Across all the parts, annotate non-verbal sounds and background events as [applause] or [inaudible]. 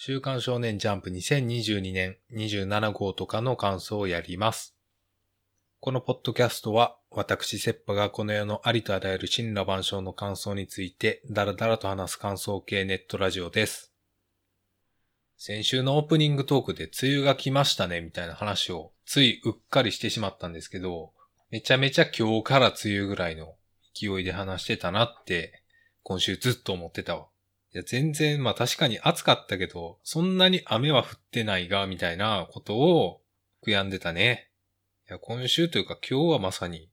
週刊少年ジャンプ2022年27号とかの感想をやります。このポッドキャストは、私、セッパがこの世のありとあらゆる神羅万象の感想について、だらだらと話す感想系ネットラジオです。先週のオープニングトークで梅雨が来ましたね、みたいな話を、ついうっかりしてしまったんですけど、めちゃめちゃ今日から梅雨ぐらいの勢いで話してたなって、今週ずっと思ってた。や、全然、まあ確かに暑かったけど、そんなに雨は降ってないが、みたいなことを悔やんでたね。いや、今週というか今日はまさに、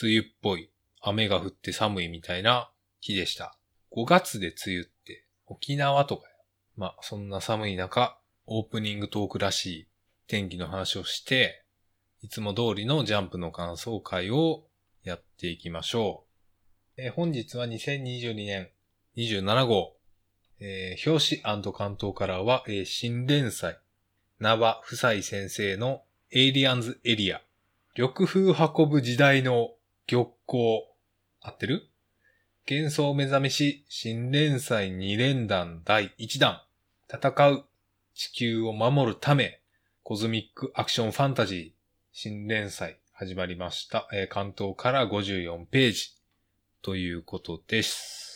梅雨っぽい、雨が降って寒いみたいな日でした。5月で梅雨って、沖縄とかや。まあ、そんな寒い中、オープニングトークらしい天気の話をして、いつも通りのジャンプの感想会をやっていきましょう。え本日は2022年27号、えー表紙関東カラーは、えー新連載、名和夫妻先生のエイリアンズエリア、緑風運ぶ時代の玉光、合ってる？幻想目覚めし新連載2連弾第1弾、戦う。地球を守るため、コズミックアクションファンタジー。新連載。始まりました。えー関東から54ページ。ということです。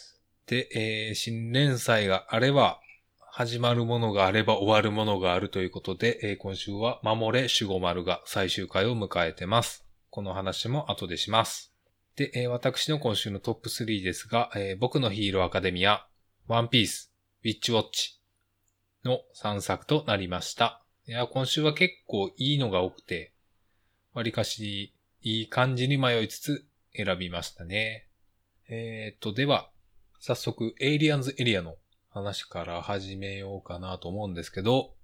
で、えー新連載があれば、始まるものがあれば終わるものがあるということで、えー今週は守れ守護丸が最終回を迎えてます。この話も後でします。で、えー私の今週のトップ3ですが、えー僕のヒーローアカデミア、ワンピース、ウィッチウォッチの3作となりました。いや、今週は結構いいのが多くて、わりかしいい感じに迷いつつ選びましたね。えー、っと、では、早速、エイリアンズエリアの話から始めようかなと思うんですけど、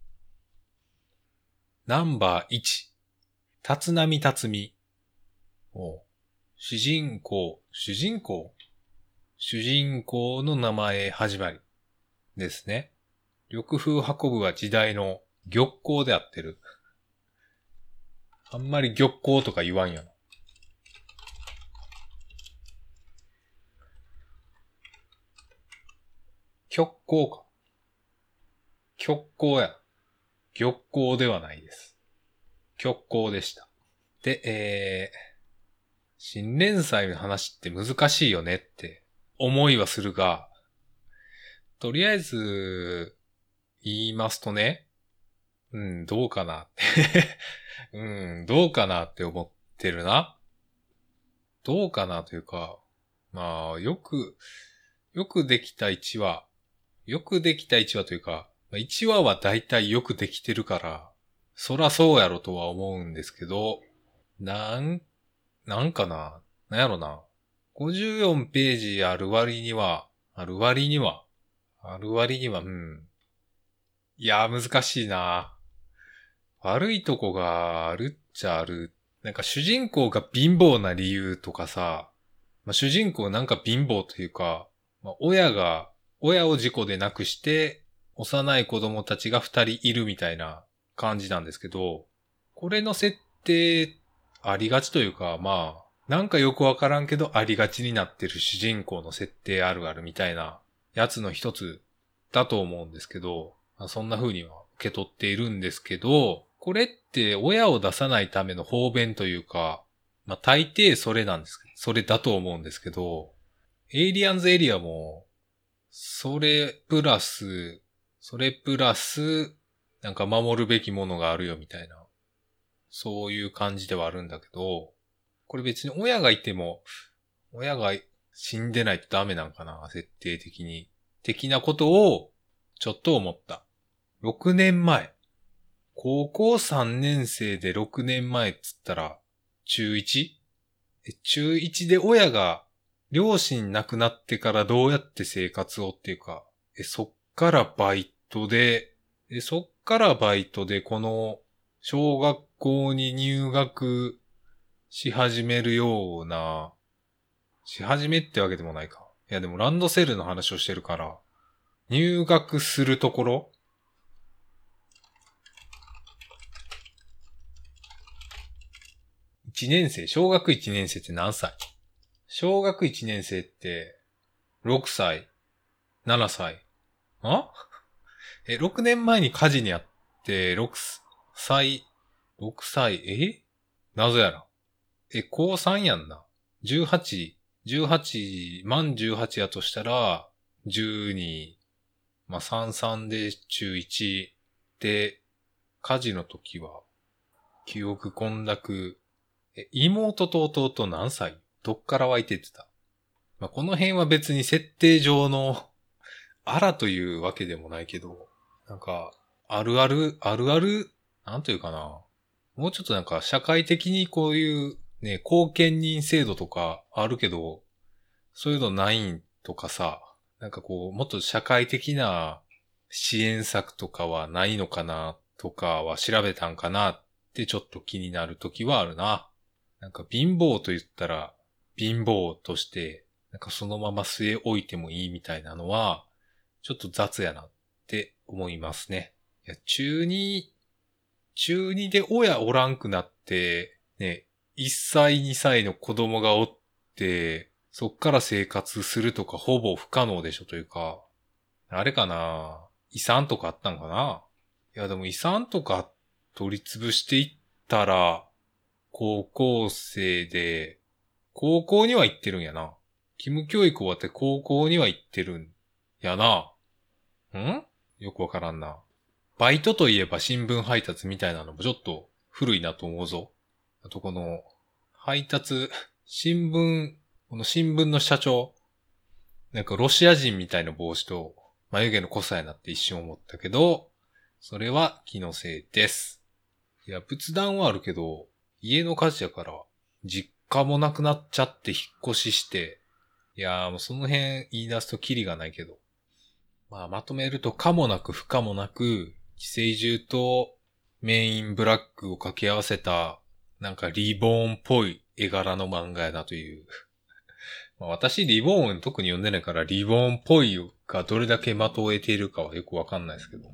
ナンバー1、立浪辰巳。お主人公、主人公？主人公の名前始まりですね。緑風運ぶは時代の玉光であってる。あんまり玉光とか言わんやな。極光か。極光や。玉光ではないです。極光でした。で、えー、新連載の話って難しいよねって思いはするが、とりあえず、言いますとね、うん、どうかなって。[laughs] うん、どうかなって思ってるな。どうかなというか、まあ、よく、よくできた1話、よくできた1話というか、ま1話は大体よくできてるから、そらそうやろとは思うんですけど、なん、なんかな、なんやろな。54ページある割には、ある割には、ある割には、うん。いやー、難しいな。悪いとこがあるっちゃある。なんか主人公が貧乏な理由とかさ、まあ、主人公なんか貧乏というか、まあ、親が、親を事故で亡くして、幼い子供たちが二人いるみたいな感じなんですけど、これの設定、ありがちというか、まあ、なんかよくわからんけどありがちになってる主人公の設定あるあるみたいなやつの一つだと思うんですけど、そんな風には受け取っているんですけど、これって親を出さないための方便というか、まあ大抵それなんですけど、それだと思うんですけど、エイリアンズエリアも、それプラス、それプラス、なんか守るべきものがあるよみたいな、そういう感じではあるんだけど、これ別に親がいても、親が死んでないとダメなんかな、設定的に。的なことを、ちょっと思った。6年前。高校3年生で6年前っつったら、中 1? 中1で親が、両親亡くなってからどうやって生活をっていうか、え、そっからバイトで、え、そっからバイトでこの、小学校に入学し始めるような、し始めってわけでもないか。いやでもランドセルの話をしてるから、入学するところ一年生、小学一年生って何歳？小学一年生って、6歳 ?7 歳あ？え、6年前に火事にあって、6歳、6歳、え？なぜやら。え、高3やんな。18、18、満18やとしたら、12、まあ、33で中1で、火事の時は、記憶混濁、え、妹と弟何歳？どっから湧いてってたまあ、この辺は別に設定上の、[laughs] あらというわけでもないけど、なんか、あるある、あるある、なんというかな。もうちょっとなんか社会的にこういうね、貢献人制度とかあるけど、そういうのないんとかさ、なんかこう、もっと社会的な支援策とかはないのかなとかは調べたんかなってちょっと気になる時はあるな。なんか貧乏と言ったら貧乏として、なんかそのまま据え置いてもいいみたいなのは、ちょっと雑やなって思いますね。いや、中二、中二で親おらんくなって、ね、1歳2歳の子供がおって、そっから生活するとかほぼ不可能でしょというか、あれかな遺産とかあったんかないやでも遺産とか取り潰していったら、高校生で、高校には行ってるんやな。義務教育終わって高校には行ってるんやな。ん？よくわからんな。バイトといえば新聞配達みたいなのもちょっと古いなと思うぞ。あとこの、配達、新聞、この新聞の社長、なんかロシア人みたいな帽子と眉毛の濃さやなって一瞬思ったけど、それは気のせいです。いや、仏壇はあるけど、家の火事やから、実家もなくなっちゃって引っ越しして、いやーもうその辺言い出すとキリがないけど。まあまとめると可もなく不可もなく、寄生獣とメインブラックを掛け合わせた、なんかリボーンっぽい絵柄の漫画やなという。[laughs] まあ、私リボーン特に読んでないからリボーンっぽいがどれだけ的を得ているかはよくわかんないですけど。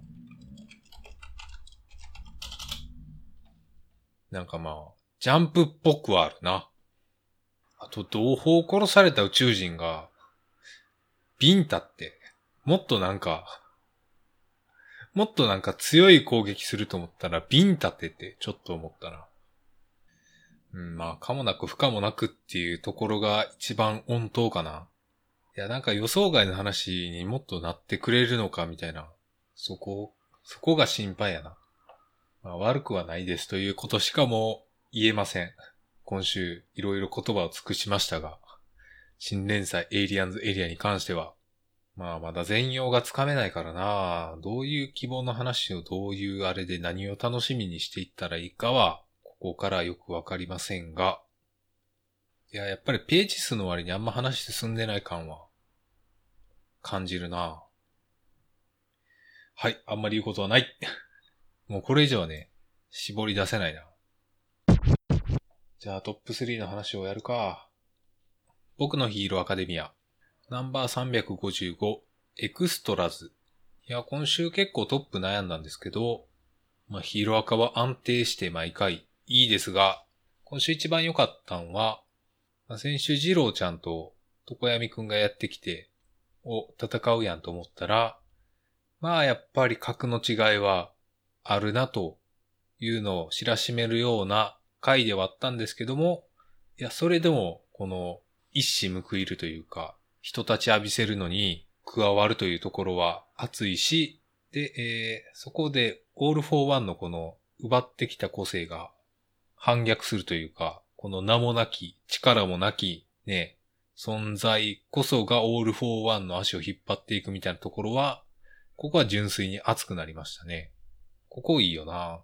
なんかまあ、ジャンプっぽくはあるな。あと、同胞殺された宇宙人が、ビンタって、もっとなんか、もっとなんか強い攻撃すると思ったら、ビンタってってちょっと思ったな。うん、まあ、かもなく不可もなくっていうところが一番温当かな。いや、なんか予想外の話にもっとなってくれるのかみたいな。そこ、そこが心配やな。まあ、悪くはないですということしかもう言えません。今週いろいろ言葉を尽くしましたが、新連載エイリアンズエリアに関しては、まあまだ全容がつかめないからなどういう希望の話をどういうあれで何を楽しみにしていったらいいかは、ここからよくわかりませんが、いや、やっぱりページ数の割にあんま話進んでない感は、感じるなはい、あんまり言うことはない。もうこれ以上はね、絞り出せないな。じゃあトップ3の話をやるか。僕のヒーローアカデミア。ナンバー355、エクストラズ。いや、今週結構トップ悩んだんですけど、まあ、ヒーローアカは安定して毎回いいですが、今週一番良かったんは、まあ、先週二郎ちゃんと床闇くんがやってきて、お、戦うやんと思ったら、まあやっぱり格の違いはあるなというのを知らしめるような回ではあったんですけども、いや、それでもこの一矢報いるというか、人たち浴びせるのに加わるというところは熱いし、で、えーそこでオールフォーワンのこの奪ってきた個性が反逆するというか、この名もなき、力もなき、ね、存在こそがオールフォーワンの足を引っ張っていくみたいなところは、ここは純粋に熱くなりましたね。ここいいよな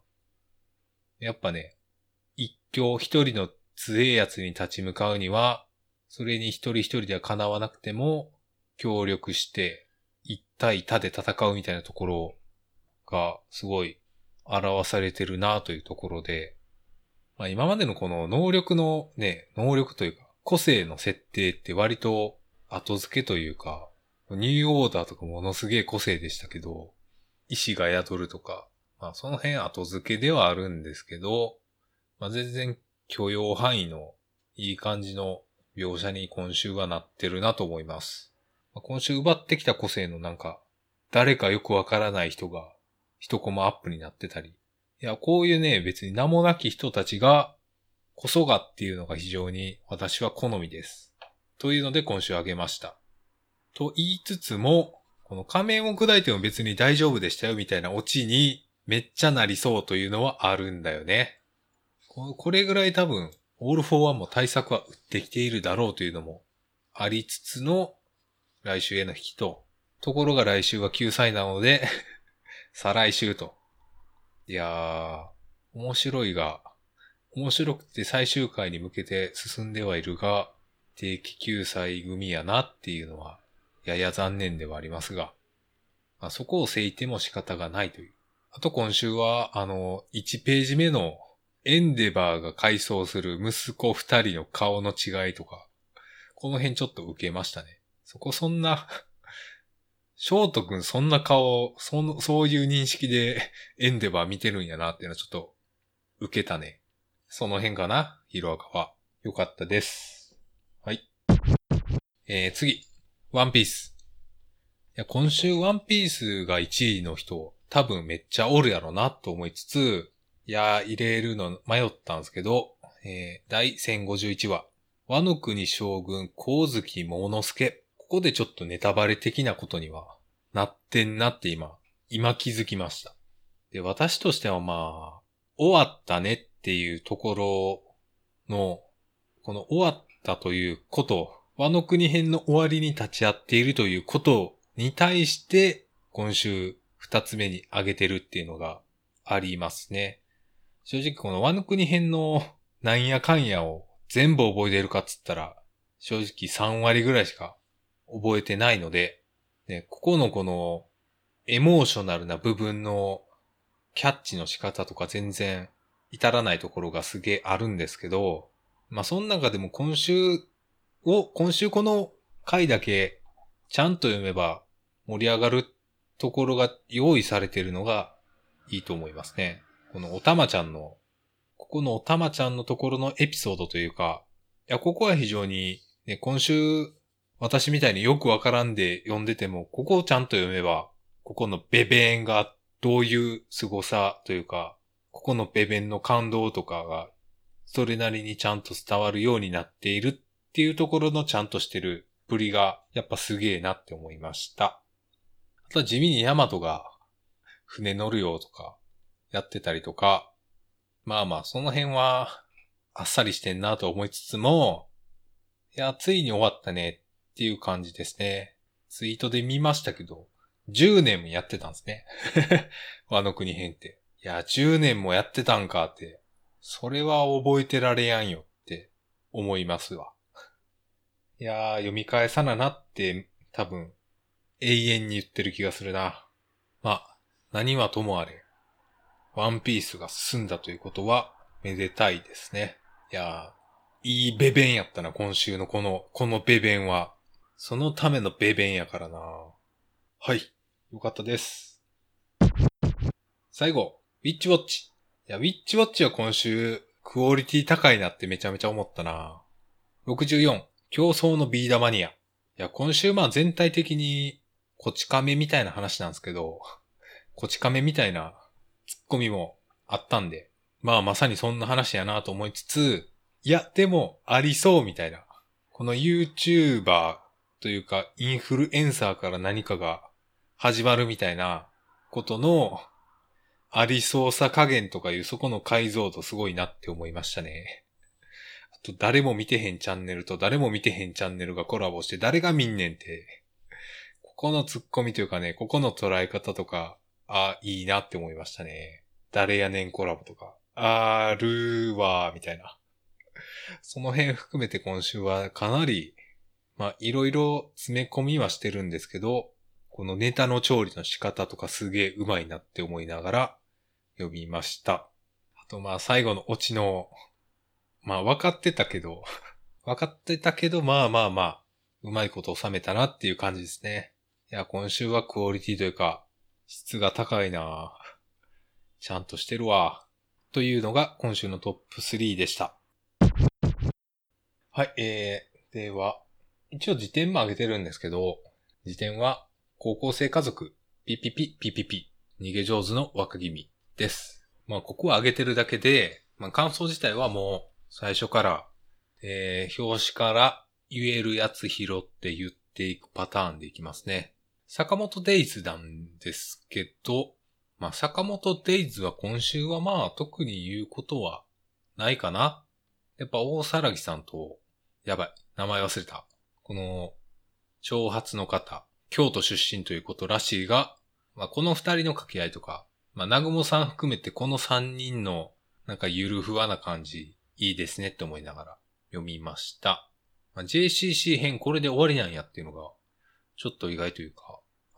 やっぱね、強一人の強えやつに立ち向かうには、それに一人一人では叶わなくても、協力して、一対他で戦うみたいなところが、すごい表されてるなというところで、まあ今までのこの能力のね、能力というか、個性の設定って割と後付けというか、ニューオーダーとかものすげえ個性でしたけど、意志が宿るとか、まあその辺後付けではあるんですけど、まあ全然許容範囲のいい感じの描写に今週はなってるなと思います。まあ今週奪ってきた個性のなんか、誰かよくわからない人が一コマアップになってたり。いや、こういうね、別に名もなき人たちが、こそがっていうのが非常に私は好みです。というので今週あげました。と言いつつも、この仮面を砕いても別に大丈夫でしたよみたいなオチにめっちゃなりそうというのはあるんだよね。これぐらい多分、オールフォーワンも対策は打ってきているだろうというのもありつつの来週への引きと、ところが来週は救済なので [laughs] 再来週と。いやー、面白いが、面白くて最終回に向けて進んではいるが、定期救済組やなっていうのは、やや残念ではありますが、まあ、そこをせいても仕方がないという。あと今週は、あの、1ページ目のエンデバーが回想する息子2人の顔の違いとか、この辺ちょっと受けましたね。そこそんな [laughs] 翔太くんそんな顔、その、そういう認識でエンデバー見てるんやなっていうのはちょっと受けたね。その辺かなヒロアカは。よかったです。はい。えー、次。ワンピース。いや、今週ワンピースが1位の人、多分めっちゃおるやろなと思いつつ、いやー、入れるの迷ったんですけど、えー、第1051話。和の国将軍、光月桃之助。ここでちょっとネタバレ的なことにはなってんなって今、今気づきました。で、私としてはまあ、終わったねっていうところの、この終わったということ、和の国編の終わりに立ち会っているということに対して、今週二つ目に挙げてるっていうのがありますね。正直この和の国編の [laughs] なんやかんやを全部覚えてるかっつったら、正直3割ぐらいしか覚えてないので、ね、ここのこの、エモーショナルな部分のキャッチの仕方とか全然至らないところがすげえあるんですけど、まあ、その中でも今週を、今週この回だけちゃんと読めば盛り上がるところが用意されているのがいいと思いますね。このおたまちゃんのここのおたまちゃんのところのエピソードというか、いや、ここは非常に、ね、今週、私みたいによくわからんで読んでても、ここをちゃんと読めば、ここのベベンがどういう凄さというか、ここのベベンの感動とかが、それなりにちゃんと伝わるようになっているっていうところのちゃんとしてるぶりが、やっぱすげえなって思いました。あとは地味にヤマトが船乗るよとかやってたりとか、まあまあ、その辺は、あっさりしてんなと思いつつも、いや、ついに終わったねっていう感じですね。ツイートで見ましたけど、10年もやってたんですね。[laughs] 和の国編って。いや、10年もやってたんかって、それは覚えてられやんよって思いますわ。いやー、読み返さななって多分永遠に言ってる気がするな。まあ、何はともあれ、ワンピースが進んだということは、めでたいですね。いやー、いいベベンやったな、今週のこの、このベベンは。そのためのベベンやからな。はい。よかったです。最後、ウィッチウォッチ。いや、ウィッチウォッチは今週、クオリティ高いなってめちゃめちゃ思ったな。64、競争のビーダマニア。いや、今週まあ全体的に、こち亀みたいな話なんですけど、こち亀みたいなツッコミもあったんで、まあまさにそんな話やなと思いつつ、いや、でもありそうみたいな。この YouTuber というかインフルエンサーから何かが始まるみたいなことのありそうさ加減とかいうそこの解像度すごいなって思いましたね。あと誰も見てへんチャンネルと誰も見てへんチャンネルがコラボして誰が見んねんって。ここのツッコミというかね、ここの捉え方とかあ、いいなって思いましたね。誰やねんコラボとか。あるわ、みたいな。その辺含めて今週はかなり、まあ、いろいろ詰め込みはしてるんですけど、このネタの調理の仕方とかすげえ上手いなって思いながら読みました。あとまあ最後のオチの、まあ分かってたけど、[laughs] 分かってたけど、まあまあまあ、うまいこと収めたなっていう感じですね。いや、今週はクオリティというか、質が高いなちゃんとしてるわ。というのが今週のトップ3でした。はい、えー、では、一応辞典も上げてるんですけど、辞典は高校生家族ピピピピピピ、逃げ上手の若君です。まあ、ここは上げてるだけで、まあ、感想自体はもう、最初から、えー、表紙から言えるやつ拾って言っていくパターンでいきますね。坂本デイズなんですけど、まあ、坂本デイズは今週はまあ、特に言うことはないかな。やっぱ大騒ぎさんと、やばい、名前忘れた。この、挑発の方、京都出身ということらしいが、まあ、この二人の掛け合いとか、まあ、なぐもさん含めてこの三人の、なんかゆるふわな感じ、いいですねって思いながら読みました。まあ、JCC 編これで終わりなんやっていうのが、ちょっと意外というか、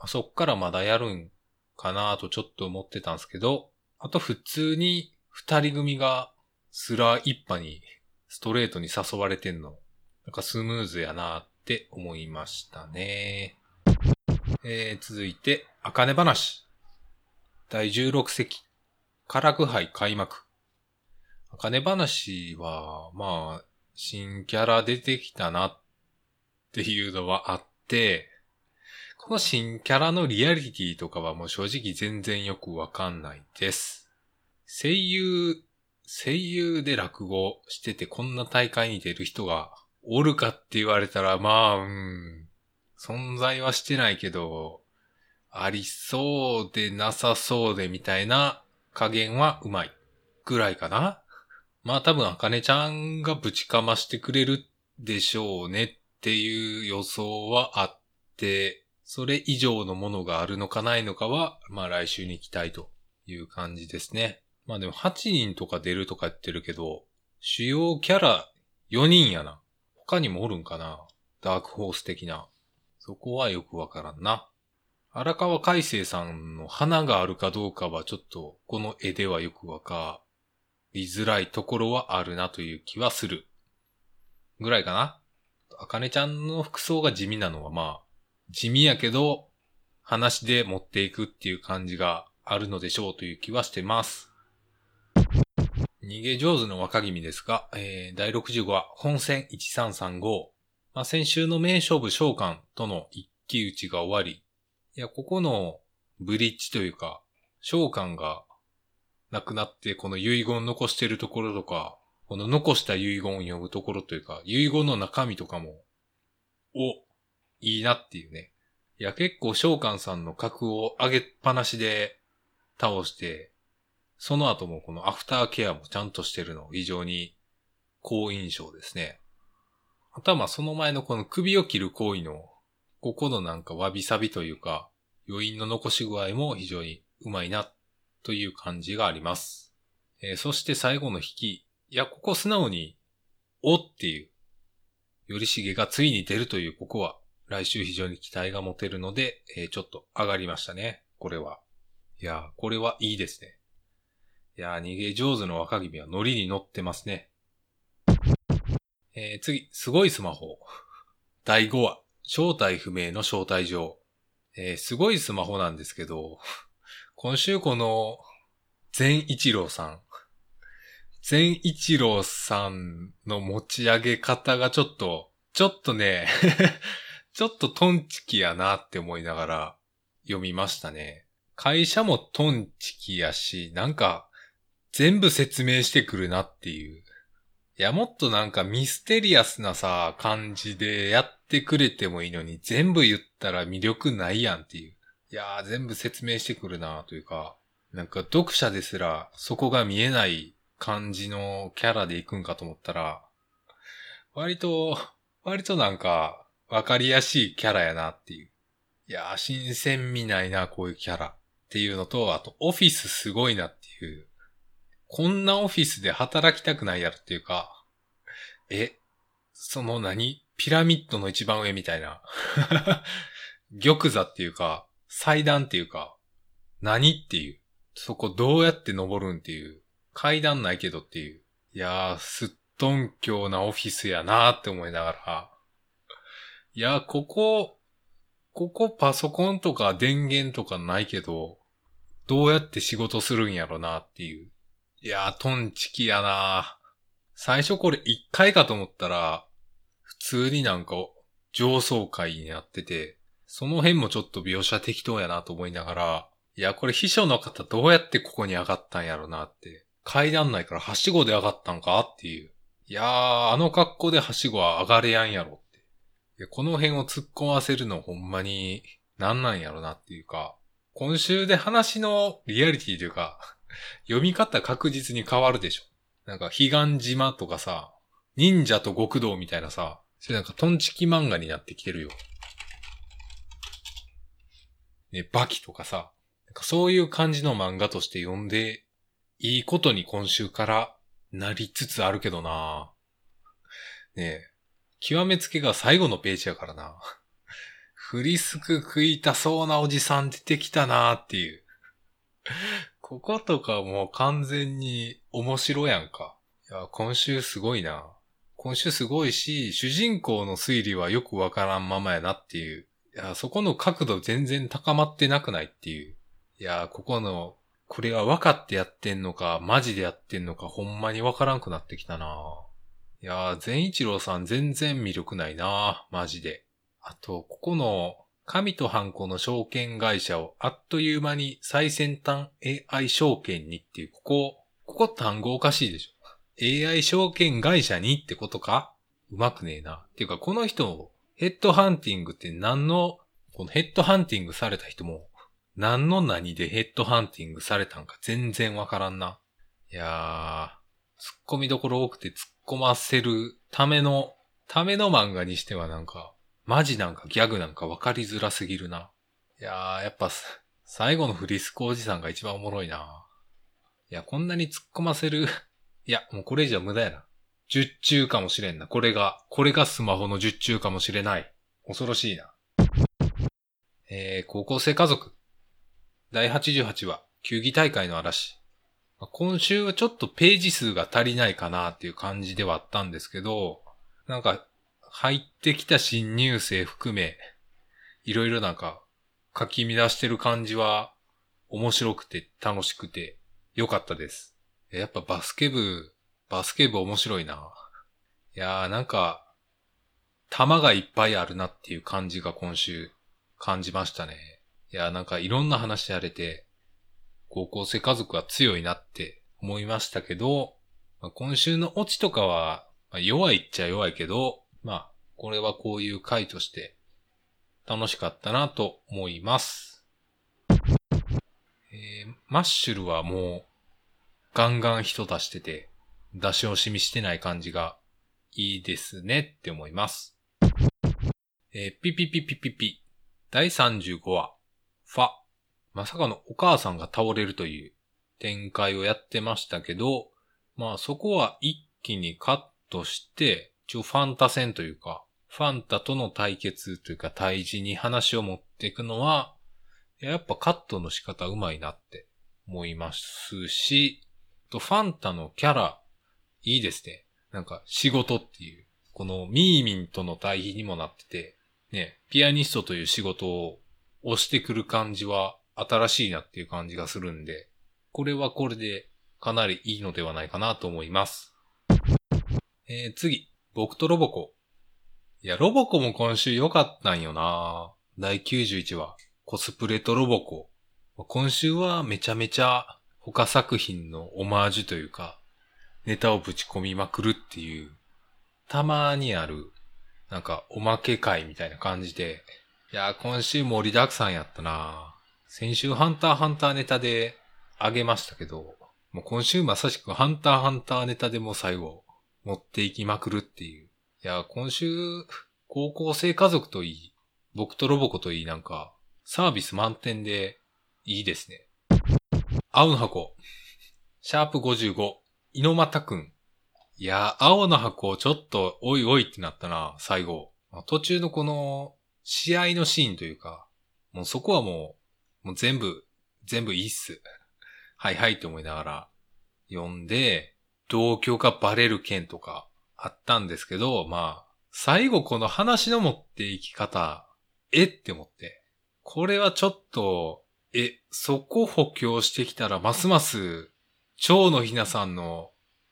あそっからまだやるんかなとちょっと思ってたんですけど、あと普通に二人組がスラー一派にストレートに誘われてんの、なんかスムーズやなって思いましたね。えー、続いて、あかね話。第16席、唐ラク杯開幕。あかね話は、まあ、新キャラ出てきたなっていうのはあって、この新キャラのリアリティとかはもう正直全然よくわかんないです。声優、声優で落語しててこんな大会に出る人がおるかって言われたら、まあ、うん、存在はしてないけど、ありそうでなさそうでみたいな加減はうまい。ぐらいかなまあ多分、あかねちゃんがぶちかましてくれるでしょうねっていう予想はあって、それ以上のものがあるのかないのかは、まあ来週に期待という感じですね。まあでも8人とか出るとか言ってるけど、主要キャラ4人やな。他にもおるんかなダークホース的な。そこはよくわからんな。荒川海生さんの花があるかどうかはちょっとこの絵ではよくわかりづらいところはあるなという気はする。ぐらいかな。あかねちゃんの服装が地味なのはまあ、地味やけど、話で持っていくっていう感じがあるのでしょうという気はしてます。逃げ上手の若君ですが、えー、第65話、本戦1335。まあ、先週の名勝負召喚との一騎打ちが終わり、いや、ここのブリッジというか、召喚がなくなって、この遺言残してるところとか、この残した遺言を読むところというか、遺言の中身とかも、お、いいなっていうね。いや、結構召喚さんの格を上げっぱなしで倒して、その後もこのアフターケアもちゃんとしてるの非常に好印象ですね。あとはまあその前のこの首を切る行為の、ここのなんかわびさびというか、余韻の残し具合も非常にうまいなという感じがあります。えー、そして最後の引き。いや、ここ素直に、おっていう、よりしげがついに出るという、ここは、来週非常に期待が持てるので、えー、ちょっと上がりましたね。これは。いやこれはいいですね。いや逃げ上手の若君はノリに乗ってますね。えー、次、すごいスマホ。[laughs] 第5話、正体不明の招待状。えー、すごいスマホなんですけど、[laughs] 今週この、全一郎さん。全一郎さんの持ち上げ方がちょっと、ちょっとね [laughs] ちょっとトンチキやなって思いながら読みましたね。会社もトンチキやし、なんか全部説明してくるなっていう。いや、もっとなんかミステリアスなさ、感じでやってくれてもいいのに、全部言ったら魅力ないやんっていう。いやー、全部説明してくるなというか、なんか読者ですらそこが見えない感じのキャラで行くんかと思ったら、割と、割となんかわかりやすいキャラやなっていう。いやー、新鮮味ないな、こういうキャラ。っていうのと、あと、オフィスすごいなっていう。こんなオフィスで働きたくないやろっていうか、え、その何？ピラミッドの一番上みたいな。[laughs] 玉座っていうか、祭壇っていうか、何っていう。そこどうやって登るんっていう。階段ないけどっていう。いやー、すっとんきょうなオフィスやなーって思いながら。いや、ここ、ここパソコンとか電源とかないけど、どうやって仕事するんやろなっていう。いや、トンチキやな最初これ一回かと思ったら、普通になんか上層階になってて、その辺もちょっと描写適当やなと思いながら、いや、これ秘書の方どうやってここに上がったんやろなって。階段内からはしごで上がったんかっていう。いやー、あの格好ではしごは上がれやんやろ。いやこの辺を突っ込ませるのほんまになんなんやろなっていうか、今週で話のリアリティというか、[laughs] 読み方確実に変わるでしょ。なんか、彼岸島とかさ、忍者と極道みたいなさ、それなんかトンチキ漫画になってきてるよ。ね、バキとかさ、なんかそういう感じの漫画として読んで、いいことに今週からなりつつあるけどなねえ、極めつけが最後のページやからな。フリスク食いたそうなおじさん出てきたなーっていう。[laughs] こことかもう完全に面白やんか。いや、今週すごいな。今週すごいし、主人公の推理はよくわからんままやなっていう。いや、そこの角度全然高まってなくないっていう。いや、ここの、これは分かってやってんのか、マジでやってんのか、ほんまにわからんくなってきたな。いや、善一郎さん全然魅力ないな、マジで。あと、ここの神とハンコの証券会社をあっという間に最先端 AI 証券にっていう、ここ、ここ単語おかしいでしょ。AI 証券会社にってことか？うまくねえな。っていうか、この人、ヘッドハンティングって何の、このヘッドハンティングされた人も、何の何でヘッドハンティングされたんか全然わからんな。いやー、突っ込みどころ多くて突っ込ませるための、ための漫画にしてはなんか、マジなんかギャグなんか分かりづらすぎるな。いやー、やっぱ、最後のフリスクおじさんが一番おもろいな。いや、こんなに突っ込ませる。[laughs] いや、もうこれ以上無駄やな。十中かもしれんな。これが、これがスマホの十中かもしれない。恐ろしいな。えー、高校生家族。第88話、球技大会の嵐。今週はちょっとページ数が足りないかなっていう感じではあったんですけど、なんか入ってきた新入生含め、いろいろなんか書き乱してる感じは面白くて楽しくて良かったです。やっぱバスケ部、バスケ部面白いな。いやーなんか、玉がいっぱいあるなっていう感じが今週感じましたね。いやーなんかいろんな話やれて、高校生家族は強いなって思いましたけど、まあ、今週のオチとかは、まあ、弱いっちゃ弱いけど、まあ、これはこういう回として楽しかったなと思います。えー、マッシュルはもうガンガン人出してて出し惜しみしてない感じがいいですねって思います。えー、ピピピピピピ第35話ファまさかのお母さんが倒れるという展開をやってましたけど、まあそこは一気にカットして一応ファンタ戦というか、ファンタとの対決というか対峙に話を持っていくのは、やっぱカットの仕方うまいなって思いますし、とファンタのキャラ、いいですね。なんか仕事っていう、このミーミンとの対比にもなってて、ね、ピアニストという仕事を押してくる感じは新しいなっていう感じがするんで、これはこれでかなりいいのではないかなと思います。えー、次。僕とロボコ。いや、ロボコも今週良かったんよな第91話。コスプレとロボコ。今週はめちゃめちゃ他作品のオマージュというか、ネタをぶち込みまくるっていう、たまにある、なんかおまけ会みたいな感じで、いや、今週盛りだくさんやったな先週ハンターハンターネタであげましたけど、もう今週まさしくハンターハンターネタでも最後、持っていきまくるっていう。いや、今週、高校生家族といい、僕とロボコといいなんか、サービス満点でいいですね。青の箱。シャープ55。井の又くん。いや、青の箱ちょっとおいおいってなったな、最後。途中のこの、試合のシーンというか、もうそこはもう、もう全部、全部いいっす。はいはいって思いながら読んで、同居がバレる件とかあったんですけど、まあ、最後この話の持っていき方、えって思って。これはちょっと、え、そこ補強してきたらますます、蝶のひなさんの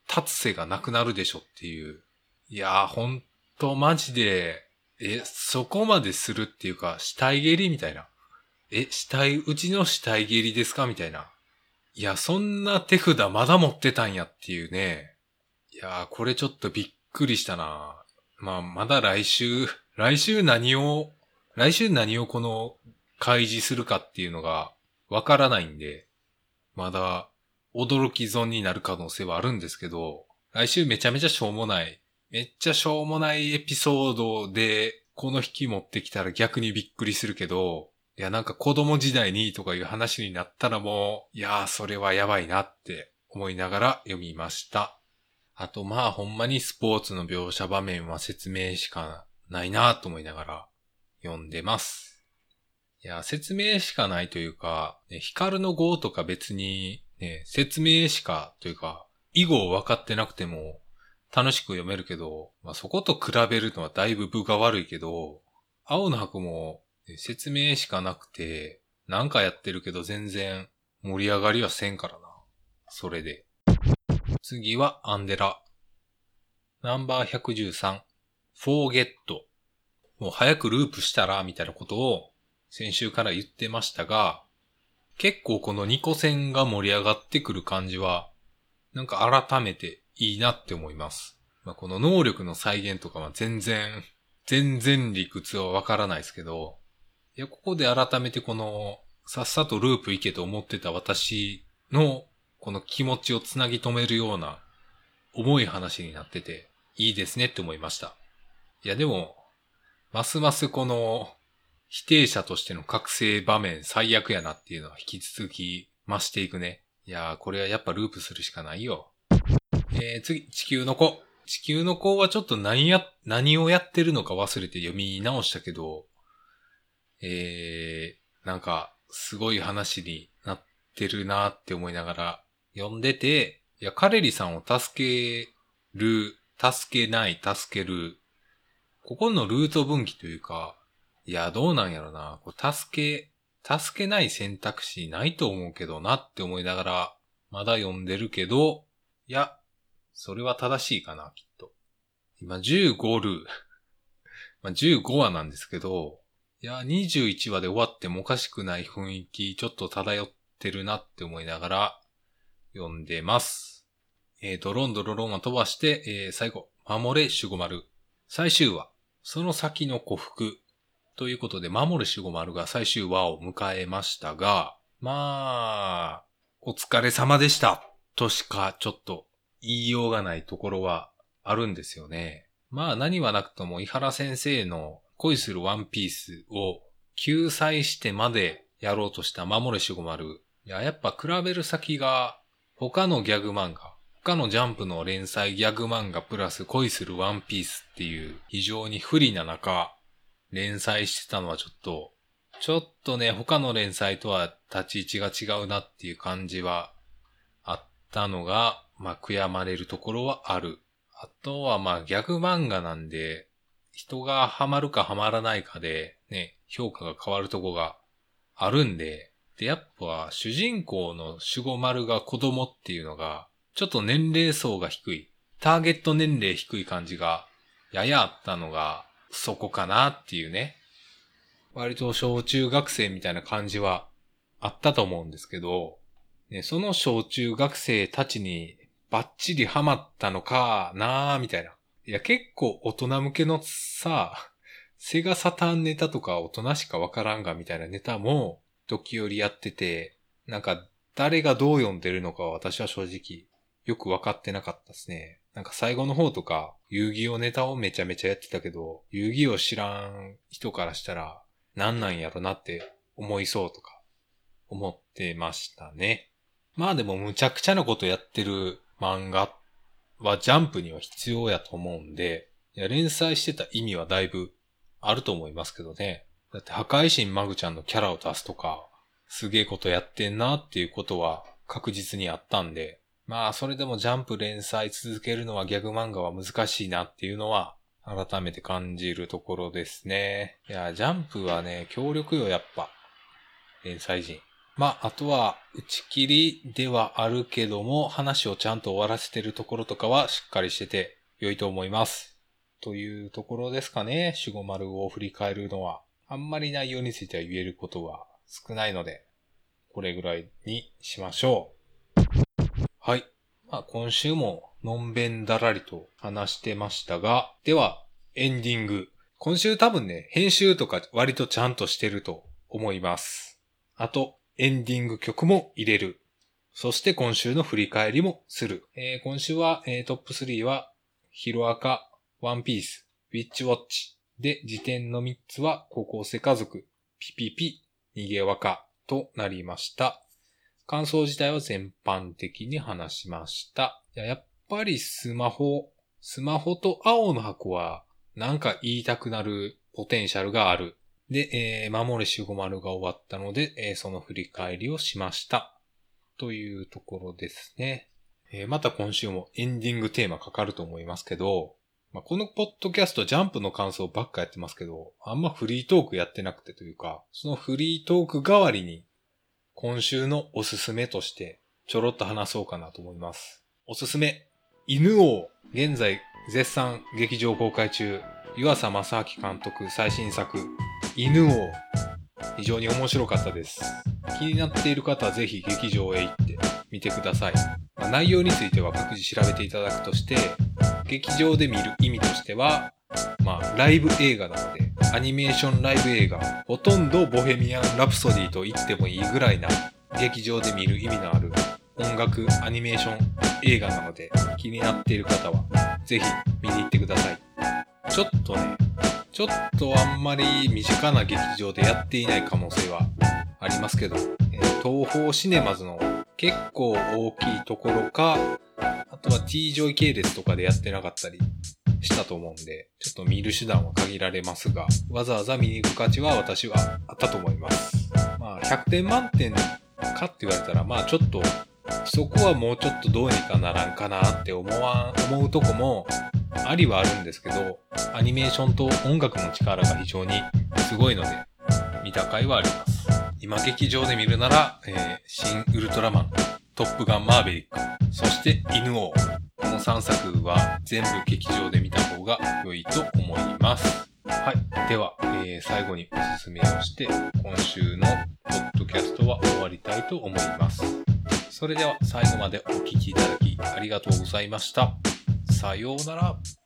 立つ瀬がなくなるでしょっていう。いやー、ほんとマジで、え、そこまでするっていうか、死体蹴りみたいな。え、死体、うちの死体蹴りですか？みたいな。いや、そんな手札まだ持ってたんやっていうね。いやー、これちょっとびっくりしたな。まあ、まだ来週、来週何を、来週何をこの開示するかっていうのがわからないんで、まだ驚き損になる可能性はあるんですけど、来週めちゃめちゃしょうもない、めっちゃしょうもないエピソードでこの引き持ってきたら逆にびっくりするけど、いやなんか子供時代にとかいう話になったらもう、いやーそれはやばいなって思いながら読みました。あとまあほんまにスポーツの描写場面は説明しかないなと思いながら読んでます。いや、説明しかないというか、ね、ヒカルの語とか別にね、説明しかというか、以後分かってなくても楽しく読めるけど、まあ、そこと比べるのはだいぶ分が悪いけど、青の箱も説明しかなくて、なんかやってるけど全然盛り上がりはせんからな。それで。次はアンデラ。ナンバー113。フォーゲット。もう早くループしたら、みたいなことを先週から言ってましたが、結構この2個線が盛り上がってくる感じは、なんか改めていいなって思います。まあ、この能力の再現とかは全然、全然理屈はわからないですけど、いや、ここで改めてこの、さっさとループ行けと思ってた私の、この気持ちをつなぎ止めるような、重い話になってて、いいですねって思いました。いや、でも、ますますこの、否定者としての覚醒場面最悪やなっていうのは引き続き増していくね。いやー、これはやっぱループするしかないよ。えー、次、地球の子。地球の子はちょっと何や、何をやってるのか忘れて読み直したけど、えー、なんか、すごい話になってるなって思いながら読んでて、いや、カレリさんを助ける、助けない、助ける、ここのルート分岐というか、いや、どうなんやろな。これ助け、助けない選択肢ないと思うけどなって思いながら、まだ読んでるけど、いや、それは正しいかな、きっと。今15ル、[laughs] まあ、15話なんですけど、いや、21話で終わってもおかしくない雰囲気、ちょっと漂ってるなって思いながら読んでます。えー、ドロンドロロンは飛ばして、えー、最後、守れ守護丸。最終話、その先の古服。ということで、守れ守護丸が最終話を迎えましたが、まあ、お疲れ様でした。としかちょっと言いようがないところはあるんですよね。まあ何はなくとも井原先生の恋するワンピースを救済してまでやろうとした守れ守護丸。いや、やっぱ比べる先が他のギャグ漫画、他のジャンプの連載ギャグ漫画プラス恋するワンピースっていう非常に不利な中、連載してたのはちょっと、ちょっとね、他の連載とは立ち位置が違うなっていう感じはあったのが、まあ悔やまれるところはある。あとはまあギャグ漫画なんで、人がハマるかハマらないかで、ね、評価が変わるとこがあるんで、で、やっぱ主人公の守護丸が子供っていうのが、ちょっと年齢層が低い。ターゲット年齢低い感じが、ややあったのが、そこかなっていうね。割と小中学生みたいな感じはあったと思うんですけど、ね、その小中学生たちにバッチリハマったのかなーみたいな。いや、結構大人向けのさ、セガサターンネタとか大人しかわからんがみたいなネタも時折やってて、なんか誰がどう読んでるのか私は正直よくわかってなかったですね。なんか最後の方とか遊戯王ネタをめちゃめちゃやってたけど、遊戯王知らん人からしたら何なんやろなって思いそうとか思ってましたね。まあでもむちゃくちゃなことやってる漫画っはジャンプには必要やと思うんで、いや、連載してた意味はだいぶあると思いますけどね。だって破壊神マグちゃんのキャラを出すとか、すげえことやってんなっていうことは確実にあったんで、まあそれでもジャンプ連載続けるのはギャグ漫画は難しいなっていうのは改めて感じるところですね。いや、ジャンプはね、強力よ、やっぱ。連載人。まあ、あとは、打ち切りではあるけども、話をちゃんと終わらせてるところとかはしっかりしてて良いと思います。というところですかね。守護丸を振り返るのは。あんまり内容については言えることは少ないので、これぐらいにしましょう。はい。まあ、今週ものんべんだらりと話してましたが、では、エンディング。今週多分ね、編集とか割とちゃんとしてると思います。あと、エンディング曲も入れる。そして今週の振り返りもする。えー、今週は、えー、トップ3は、ヒロアカ、ワンピース、ウィッチウォッチ。で、時点の3つは、高校生家族、ピピピ、逃げ若となりました。感想自体は全般的に話しました。やっぱりスマホ、スマホと青の箱はなんか言いたくなるポテンシャルがある。で、えー、守れ守護丸が終わったので、えー、その振り返りをしました。というところですね。えー、また今週もエンディングテーマかかると思いますけど、まあ、このポッドキャストジャンプの感想ばっかやってますけど、あんまフリートークやってなくてというか、そのフリートーク代わりに今週のおすすめとしてちょろっと話そうかなと思います。おすすめ。犬王。現在絶賛劇場公開中。湯浅正明監督最新作。犬王。非常に面白かったです。気になっている方はぜひ劇場へ行ってみてください。まあ、内容については各自調べていただくとして、劇場で見る意味としては、まあ、ライブ映画なので、アニメーションライブ映画、ほとんどボヘミアン・ラプソディと言ってもいいぐらいな、劇場で見る意味のある音楽、アニメーション映画なので、気になっている方は、ぜひ見に行ってください。ちょっとね、ちょっとあんまり身近な劇場でやっていない可能性はありますけど、え、 TOHO シネマズの結構大きいところか、あとは T ジョイ系列とかでやってなかったりしたと思うんで、ちょっと見る手段は限られますが、わざわざ見に行く価値は私はあったと思います。まあ、100点満点かって言われたら、まあちょっと、そこはもうちょっとどうにかならんかなって思わん、思うとこもありはあるんですけど、アニメーションと音楽の力が非常にすごいので、見た甲斐はあります。今劇場で見るなら、えー、新ウルトラマン、トップガンマーベリック、そして犬王。この3作は全部劇場で見た方が良いと思います。はい。では、えー、最後におすすめをして、今週のポッドキャストは終わりたいと思います。それでは最後までお聴きいただきありがとうございました。さようなら。